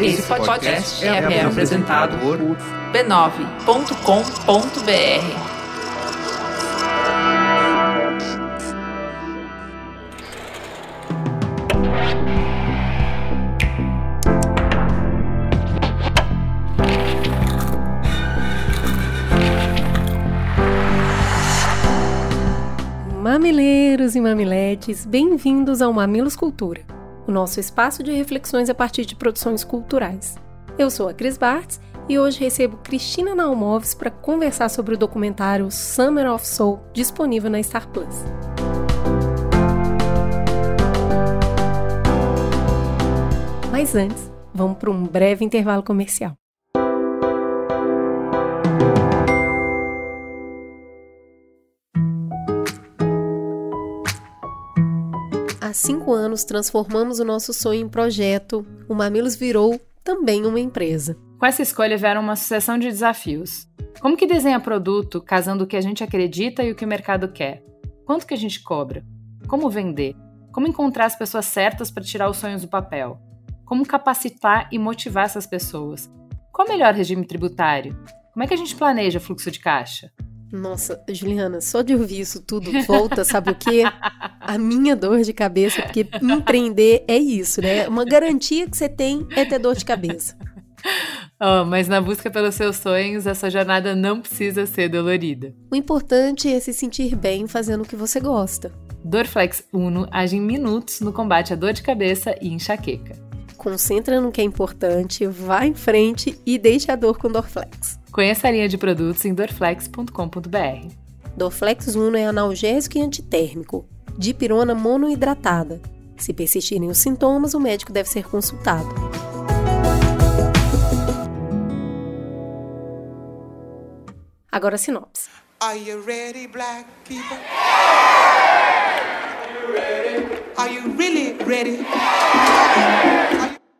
Esse podcast é, é apresentado por b9.com.br. Mamileiros e mamiletes, bem-vindos ao Mamilos Cultura, o nosso espaço de reflexões a partir de produções culturais. Eu sou a Cris Bartz e hoje recebo Cristina Naumoves para conversar sobre o documentário Summer of Soul, disponível na Star Plus. Mas antes, vamos para um breve intervalo comercial. Há cinco anos transformamos o nosso sonho em projeto. O Mamilos virou também uma empresa. Com essa escolha vieram uma sucessão de desafios. Como que desenha produto casando o que a gente acredita e o que o mercado quer? Quanto que a gente cobra? Como vender? Como encontrar as pessoas certas para tirar os sonhos do papel? Como capacitar e motivar essas pessoas? Qual o melhor regime tributário? Como é que a gente planeja fluxo de caixa? Nossa, Juliana, só de ouvir isso tudo volta, sabe o quê? A minha dor de cabeça, porque empreender é isso, né? Uma garantia que você tem é ter dor de cabeça. Oh, mas na busca pelos seus sonhos, essa jornada não precisa ser dolorida. O importante é se sentir bem fazendo o que você gosta. Dorflex Uno age em minutos no combate à dor de cabeça e enxaqueca. Concentra no que é importante, vá em frente e deixe a dor com Dorflex. Conheça a linha de produtos em dorflex.com.br. Dorflex Uno é analgésico e antitérmico, dipirona monoidratada. Se persistirem os sintomas, o médico deve ser consultado. Agora a sinopse. Are you ready, black people? Are you ready? Are you really ready?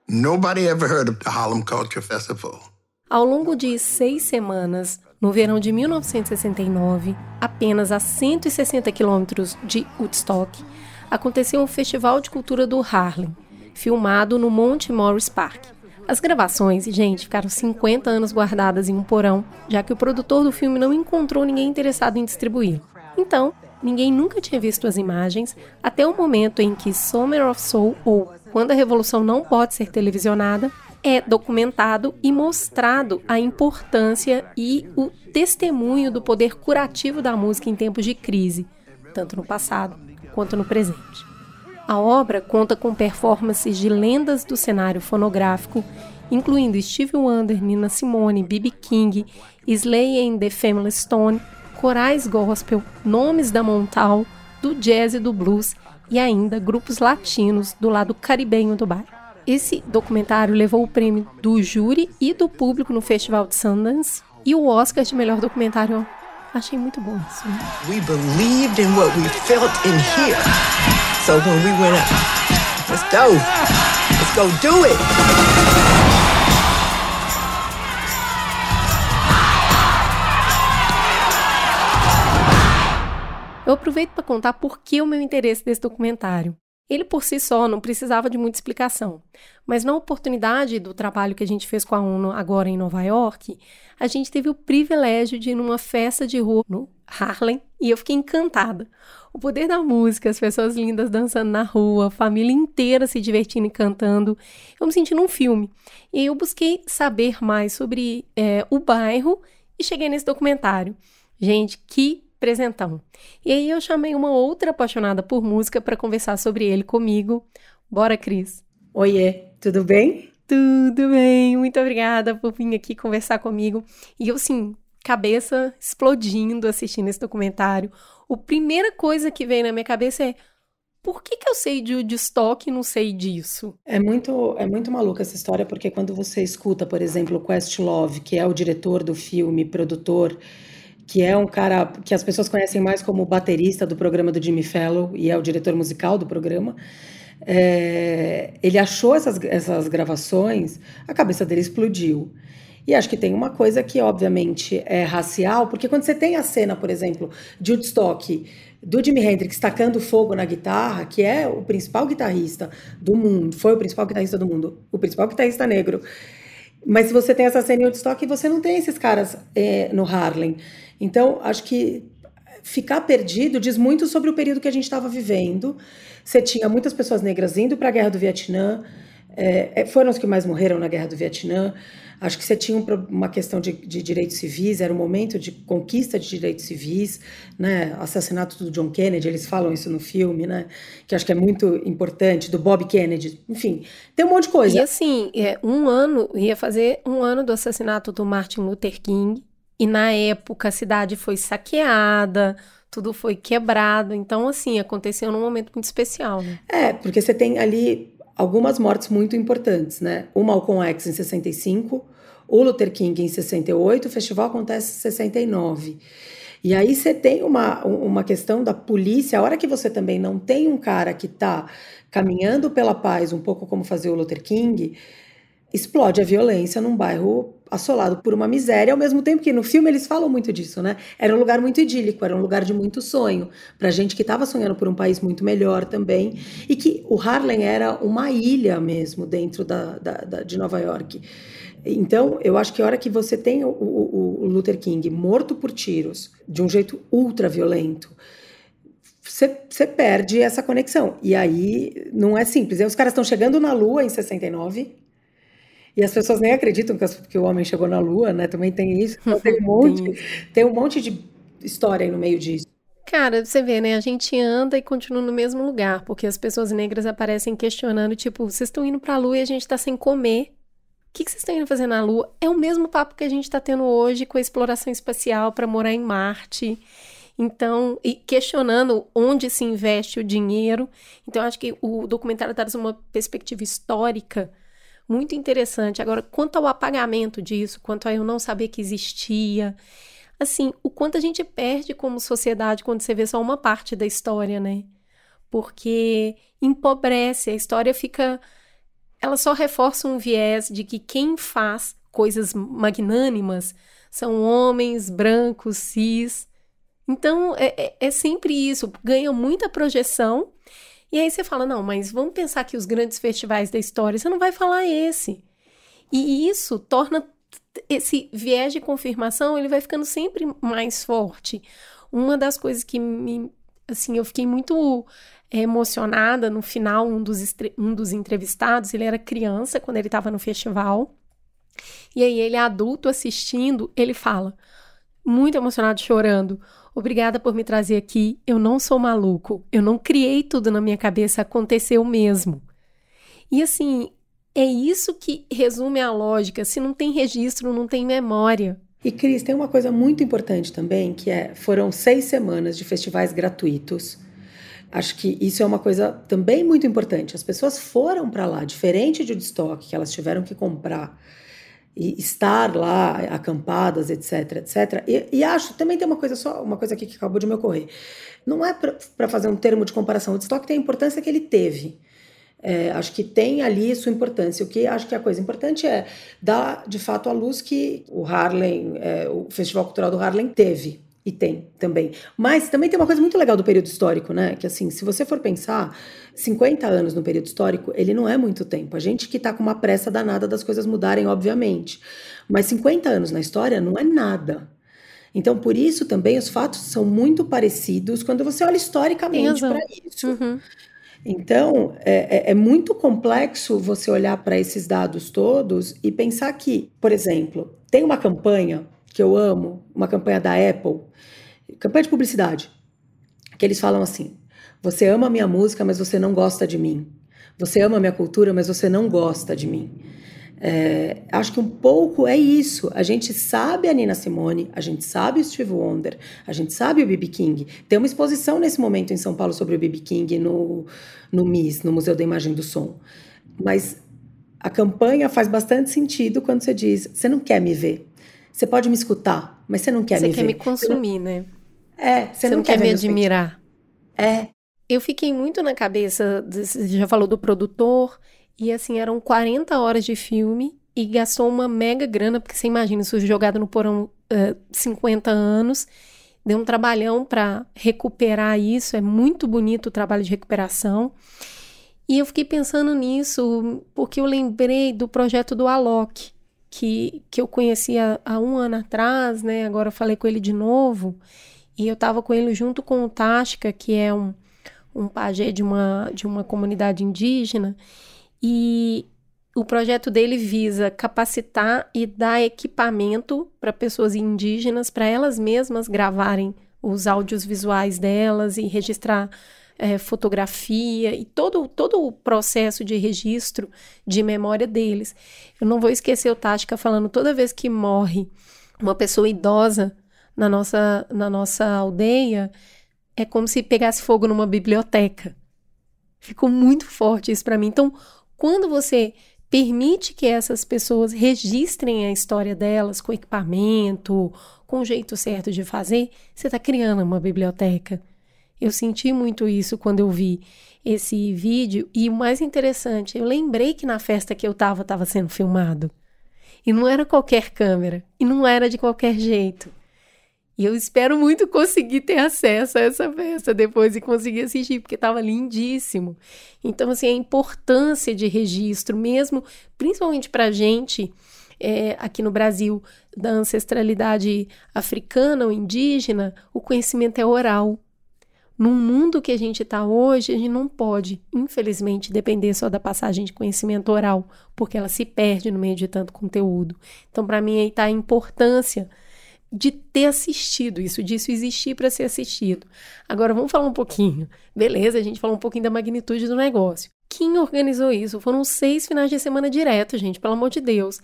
Nobody ever heard of the Harlem Culture Festival. Ao longo de seis semanas, no verão de 1969, apenas a 160 quilômetros de Woodstock, aconteceu um festival de cultura do Harlem, filmado no Monte Morris Park. As gravações, gente, ficaram 50 anos guardadas em um porão, já que o produtor do filme não encontrou ninguém interessado em distribuí-lo. Então, ninguém nunca tinha visto as imagens até o momento em que Summer of Soul, ou quando a revolução não pode ser televisionada, é documentado e mostrado a importância e o testemunho do poder curativo da música em tempos de crise, tanto no passado quanto no presente. A obra conta com performances de lendas do cenário fonográfico, incluindo Stevie Wonder, Nina Simone, B.B. King, Slay and the Family Stone, corais gospel, nomes da Montal, do jazz e do blues e ainda grupos latinos do lado caribenho do bairro. Esse documentário levou o prêmio do júri e do público no Festival de Sundance e o Oscar de melhor documentário. Achei muito bom isso. Né? We believed in what we felt in here. So when we went up, let's go. Let's go do it. Eu aproveito para contar por que o meu interesse nesse documentário. Ele por si só não precisava de muita explicação, mas na oportunidade do trabalho que a gente fez com a UNO agora em Nova York, a gente teve o privilégio de ir numa festa de rua no Harlem e eu fiquei encantada. O poder da música, as pessoas lindas dançando na rua, a família inteira se divertindo e cantando. Eu me senti num filme. E eu busquei saber mais sobre é, o bairro e cheguei nesse documentário. Gente, que presentão. E aí eu chamei uma outra apaixonada por música para conversar sobre ele comigo. Bora, Cris. Oiê, tudo bem? Tudo bem, muito obrigada por vir aqui conversar comigo. E eu, sim, cabeça explodindo assistindo esse documentário. A primeira coisa que veio na minha cabeça é por que, que eu sei de Woodstock e não sei disso? É muito, é muito maluca essa história, porque quando você escuta, por exemplo, o Questlove, que é o diretor do filme, produtor, que é um cara que as pessoas conhecem mais como baterista do programa do Jimmy Fallon e é o diretor musical do programa. É, ele achou essas, essas gravações, a cabeça dele explodiu. E acho que tem uma coisa que, obviamente, é racial, porque quando você tem a cena, por exemplo, de Woodstock, do Jimi Hendrix tacando fogo na guitarra, que é o principal guitarrista do mundo, foi o principal guitarrista do mundo, o principal guitarrista negro. Mas se você tem essa cena em Woodstock, você não tem esses caras é, no Harlem. Então, acho que ficar perdido diz muito sobre o período que a gente estava vivendo. Você tinha muitas pessoas negras indo para a Guerra do Vietnã, é, é, foram os que mais morreram na Guerra do Vietnã. Acho que você tinha uma questão de, de, direitos civis, era um momento de conquista de direitos civis, né? Assassinato do John Kennedy, eles falam isso no filme, né? Que acho que é muito importante, do Bob Kennedy, enfim, tem um monte de coisa. E assim, é, um ano, ia fazer um ano do assassinato do Martin Luther King, e na época a cidade foi saqueada, tudo foi quebrado. Então, assim, aconteceu num momento muito especial, né? É, porque você tem ali algumas mortes muito importantes, né? O Malcolm X em 65, o Luther King em 68, o festival acontece em 69. E aí você tem uma, uma questão da polícia, a hora que você também não tem um cara que está caminhando pela paz, um pouco como fazia o Luther King, explode a violência num bairro assolado por uma miséria, ao mesmo tempo que no filme eles falam muito disso, né? Era um lugar muito idílico, era um lugar de muito sonho, para gente que estava sonhando por um país muito melhor também, e que o Harlem era uma ilha mesmo dentro da, da, da de Nova York. Então, eu acho que a hora que você tem o, o, o Luther King morto por tiros, de um jeito ultra violento, você perde essa conexão. E aí não é simples. Os caras estão chegando na Lua em 69, e as pessoas nem acreditam que, que, o homem chegou na Lua, né? Também tem isso. Então tem um monte, tem um monte de história aí no meio disso. Cara, você vê, né? A gente anda e continua no mesmo lugar, porque as pessoas negras aparecem questionando, tipo, vocês estão indo pra Lua e a gente tá sem comer. O que, que vocês estão indo fazer na Lua? É o mesmo papo que a gente está tendo hoje com a exploração espacial para morar em Marte. Então, e questionando onde se investe o dinheiro. Então, acho que o documentário traz uma perspectiva histórica muito interessante. Agora, quanto ao apagamento disso, quanto a eu não saber que existia, assim, o quanto a gente perde como sociedade quando você vê só uma parte da história, né? Porque empobrece, a história fica. Ela só reforça um viés de que quem faz coisas magnânimas são homens brancos, cis. Então, é, é, é sempre isso, ganha muita projeção e aí você fala, não, mas vamos pensar que os grandes festivais da história, você não vai falar esse. E isso torna esse viés de confirmação, ele vai ficando sempre mais forte. Uma das coisas que me, assim, eu fiquei muito emocionada no final, um dos, um dos entrevistados, ele era criança quando ele estava no festival, e aí ele adulto assistindo, ele fala, muito emocionado, chorando, Obrigada por me trazer aqui. Eu não sou maluco. Eu não criei tudo na minha cabeça, aconteceu mesmo. E assim, é isso que resume a lógica. Se não tem registro, não tem memória. E Cris, tem uma coisa muito importante também, que é foram seis semanas de festivais gratuitos. Acho que isso é uma coisa também muito importante. As pessoas foram para lá, diferente de Woodstock, que elas tiveram que comprar e estar lá acampadas, etc, etc. E, e, acho também tem uma coisa só, uma coisa aqui que acabou de me ocorrer. Não é para fazer um termo de comparação. O estoque tem a importância que ele teve. É, acho que tem ali sua importância. O que acho que a coisa importante é dar de fato a luz que o Harlem, é, o Festival Cultural do Harlem teve. E tem também. Mas também tem uma coisa muito legal do período histórico, né? Que assim, se você for pensar, 50 anos no período histórico, ele não é muito tempo. A gente que tá com uma pressa danada das coisas mudarem, obviamente. Mas 50 anos na história não é nada. Então, por isso também os fatos são muito parecidos quando você olha historicamente para isso. Uhum. Então, é, é, é, muito complexo você olhar para esses dados todos e pensar que, por exemplo, tem uma campanha que eu amo, uma campanha da Apple, campanha de publicidade, que eles falam assim: você ama a minha música, mas você não gosta de mim. Você ama a minha cultura, mas você não gosta de mim. É, acho que um pouco é isso. A gente sabe a Nina Simone, a gente sabe o Steve Wonder, a gente sabe o B.B. King. Tem uma exposição nesse momento em São Paulo sobre o B.B. King no, no MIS, no Museu da Imagem do Som. Mas a campanha faz bastante sentido quando você diz: você não quer me ver, você pode me escutar, mas você não quer você me quer ver. Você quer me consumir, não... né? É, você, você não, não, quer, quer me admirar. É. Eu fiquei muito na cabeça, você já falou do produtor, e assim, eram 40 horas de filme e gastou uma mega grana, porque você imagina isso jogado no porão uh, 50 anos. Deu um trabalhão para recuperar isso, é muito bonito o trabalho de recuperação. E eu fiquei pensando nisso porque eu lembrei do projeto do Alok, que, que eu conhecia há um ano atrás, né? Agora eu falei com ele de novo. E eu estava com ele junto com o Tática, que é um, um pajé de uma, de uma comunidade indígena. E o projeto dele visa capacitar e dar equipamento para pessoas indígenas, para elas mesmas gravarem os áudios visuais delas e registrar é, fotografia e todo, todo o processo de registro de memória deles. Eu não vou esquecer o Tática falando toda vez que morre uma pessoa idosa na nossa, na nossa aldeia, é como se pegasse fogo numa biblioteca. Ficou muito forte isso para mim. Então, quando você permite que essas pessoas registrem a história delas com equipamento, com o jeito certo de fazer, você está criando uma biblioteca. Eu senti muito isso quando eu vi esse vídeo e o mais interessante, eu lembrei que na festa que eu estava estava sendo filmado. E não era qualquer câmera, e não era de qualquer jeito. E eu espero muito conseguir ter acesso a essa festa depois e conseguir assistir, porque estava lindíssimo. Então, assim, a importância de registro, mesmo, principalmente para a gente é, aqui no Brasil, da ancestralidade africana ou indígena, o conhecimento é oral. Num mundo que a gente está hoje, a gente não pode, infelizmente, depender só da passagem de conhecimento oral, porque ela se perde no meio de tanto conteúdo. Então, para mim, aí está a importância de ter assistido isso, disso existir para ser assistido. Agora, vamos falar um pouquinho. Beleza, a gente falou um pouquinho da magnitude do negócio. Quem organizou isso? Foram seis finais de semana direto, gente, pelo amor de Deus.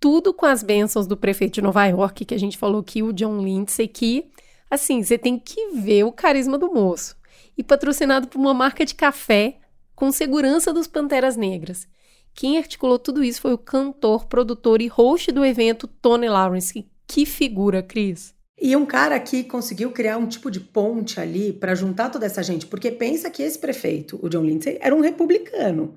Tudo com as bênçãos do prefeito de Nova York, que a gente falou aqui, o John Lindsay, que Assim, você tem que ver o carisma do moço. E patrocinado por uma marca de café com segurança dos Panteras Negras. Quem articulou tudo isso foi o cantor, produtor e host do evento, Tony Lawrence. Que figura, Cris! E um cara que conseguiu criar um tipo de ponte ali para juntar toda essa gente, porque pensa que esse prefeito, o John Lindsay, era um republicano.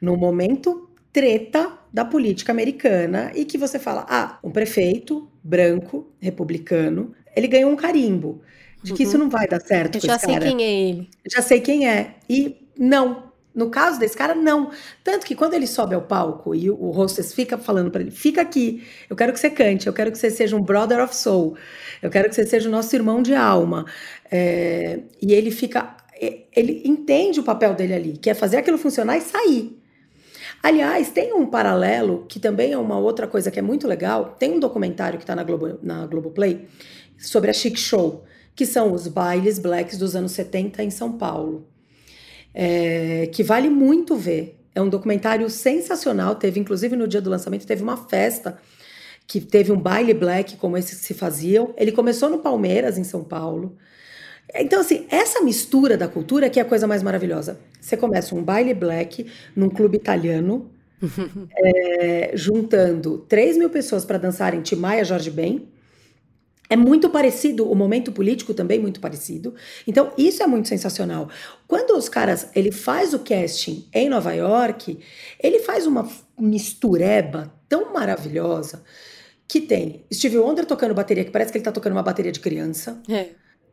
No momento treta da política americana e que você fala: "Ah, um prefeito branco, republicano, ele ganhou um carimbo de que uhum. isso não vai dar certo. Eu já sei cara. quem é ele. Já sei quem é. E não. No caso desse cara, não. Tanto que quando ele sobe ao palco e o hostess fica falando para ele: fica aqui, eu quero que você cante, eu quero que você seja um brother of soul, eu quero que você seja o nosso irmão de alma. É, e ele fica. Ele entende o papel dele ali, que é fazer aquilo funcionar e sair. Aliás, tem um paralelo que também é uma outra coisa que é muito legal. Tem um documentário que está na, Globo, na Globoplay sobre a Chic Show, que são os bailes blacks dos anos 70 em São Paulo. É, que vale muito ver. É um documentário sensacional. Teve, inclusive, no dia do lançamento, teve uma festa que teve um baile black como esse que se faziam. Ele começou no Palmeiras, em São Paulo. Então, assim, essa mistura da cultura que é a coisa mais maravilhosa. Você começa um baile black num clube italiano, é, juntando 3 mil pessoas para dançarem Timaya Jorge Ben. É muito parecido, o momento político também muito parecido. Então, isso é muito sensacional. Quando os caras, ele faz o casting em Nova York, ele faz uma mistureba tão maravilhosa que tem Steve Wonder tocando bateria, que parece que ele tá tocando uma bateria de criança. É.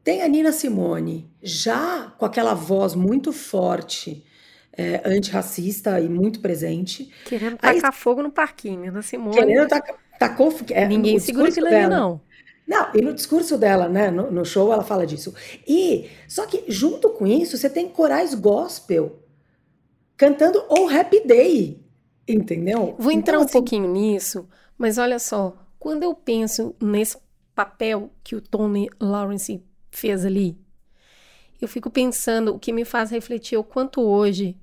Tem a Nina Simone, já com aquela voz muito forte, é, antirracista e muito presente. Querendo tacar Aí, fogo no parquinho, Nina Simone. Querendo tacar. Tacou, é, Ninguém segura aquilo ali, não. Não, e no discurso dela, né, no, no, show, ela fala disso. E, só que junto com isso, você tem corais gospel cantando o Happy Day, entendeu? Vou entrar então, um assim, pouquinho nisso, mas olha só, quando eu penso nesse papel que o Tony Lawrence fez ali. Eu fico pensando, o que me faz refletir é o quanto hoje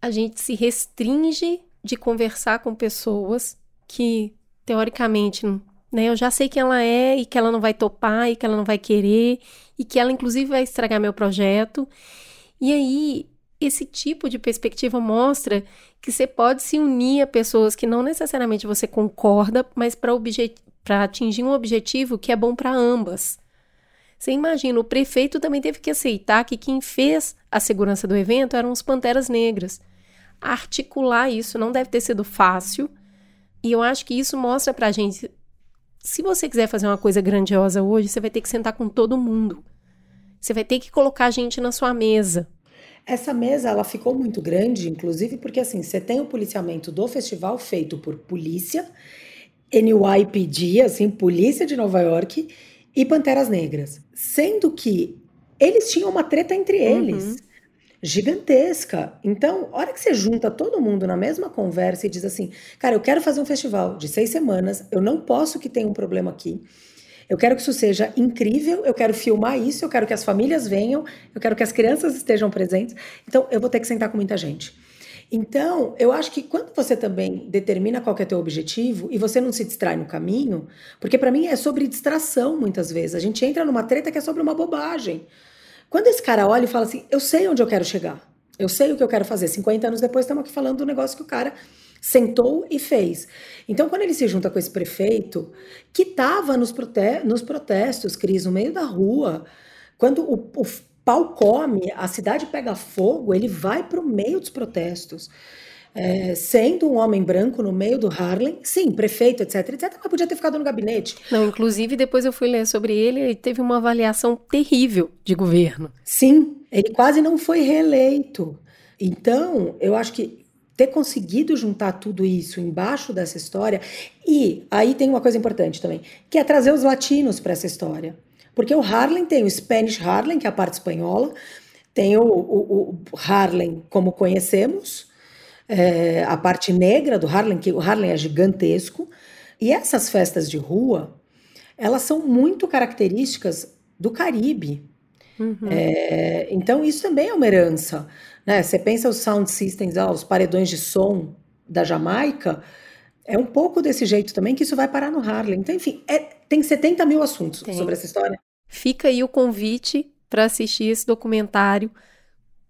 a gente se restringe de conversar com pessoas que, teoricamente, né, eu já sei quem ela é e que ela não vai topar e que ela não vai querer e que ela, inclusive, vai estragar meu projeto. E aí, esse tipo de perspectiva mostra que você pode se unir a pessoas que não necessariamente você concorda, mas para atingir um objetivo que é bom para ambas. Você imagina, o prefeito também teve que aceitar que quem fez a segurança do evento eram os Panteras Negras. Articular isso não deve ter sido fácil, E eu acho que isso mostra pra gente. Se você quiser fazer uma coisa grandiosa hoje, você vai ter que sentar com todo mundo. Você vai ter que colocar gente na sua mesa. Essa mesa ela ficou muito grande, inclusive porque assim, você tem o policiamento do festival feito por polícia, NYPD, assim, polícia de Nova York e Panteras Negras, sendo que eles tinham uma treta entre eles. Uhum gigantesca. Então, a hora que você junta todo mundo na mesma conversa e diz assim, cara, eu quero fazer um festival de seis semanas, eu não posso que tenha um problema aqui. Eu quero que isso seja incrível, eu quero filmar isso, eu quero que as famílias venham, eu quero que as crianças estejam presentes. Então, eu vou ter que sentar com muita gente. Então, eu acho que quando você também determina qual é o teu objetivo e você não se distrai no caminho, porque para mim é sobre distração muitas vezes. A gente entra numa treta que é sobre uma bobagem. Quando esse cara olha e fala assim, eu sei onde eu quero chegar, eu sei o que eu quero fazer. 50 anos depois estamos aqui falando do negócio que o cara sentou e fez. Então, quando ele se junta com esse prefeito, que estava nos, prote nos protestos, Cris, no meio da rua, quando o, o pau come, a cidade pega fogo, ele vai para o meio dos protestos é, sendo um homem branco no meio do Harlem, sim, prefeito, etc, etc, mas podia ter ficado no gabinete. Não, inclusive depois eu fui ler sobre ele, ele teve uma avaliação terrível de governo. Sim, ele quase não foi reeleito. Então, eu acho que ter conseguido juntar tudo isso embaixo dessa história, e aí tem uma coisa importante também, que é trazer os latinos para essa história. Porque o Harlem tem o Spanish Harlem, que é a parte espanhola, tem o, o, o Harlem como conhecemos, é, a parte negra do Harlem, que o Harlem é gigantesco, e essas festas de rua, elas são muito características do Caribe. Uhum. É, então, isso também é uma herança. Né? Você pensa os sound systems, ah, os paredões de som da Jamaica, é um pouco desse jeito também que isso vai parar no Harlem. Então, enfim, é, tem 70 mil assuntos tem. sobre essa história. Fica aí o convite para assistir esse documentário,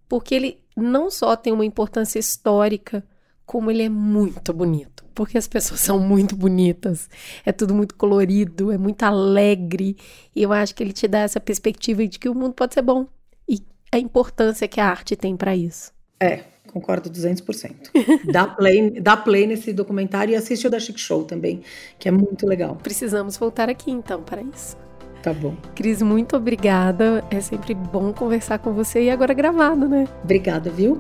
porque ele não só tem uma importância histórica, como ele é muito bonito. Porque as pessoas são muito bonitas, é tudo muito colorido, é muito alegre. E eu acho que ele te dá essa perspectiva de que o mundo pode ser bom. E a importância que a arte tem para isso. É, concordo 200%. dá, play, dá play nesse documentário e assiste o da Chic Show também, que é muito legal. Precisamos voltar aqui então para isso. Tá bom. Cris, muito obrigada. É sempre bom conversar com você e agora gravado, né? Obrigada, viu?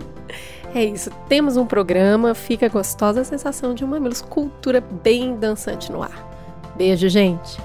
É isso. Temos um programa. Fica gostosa a sensação de uma Mamilos Cultura bem dançante no ar. Beijo, gente.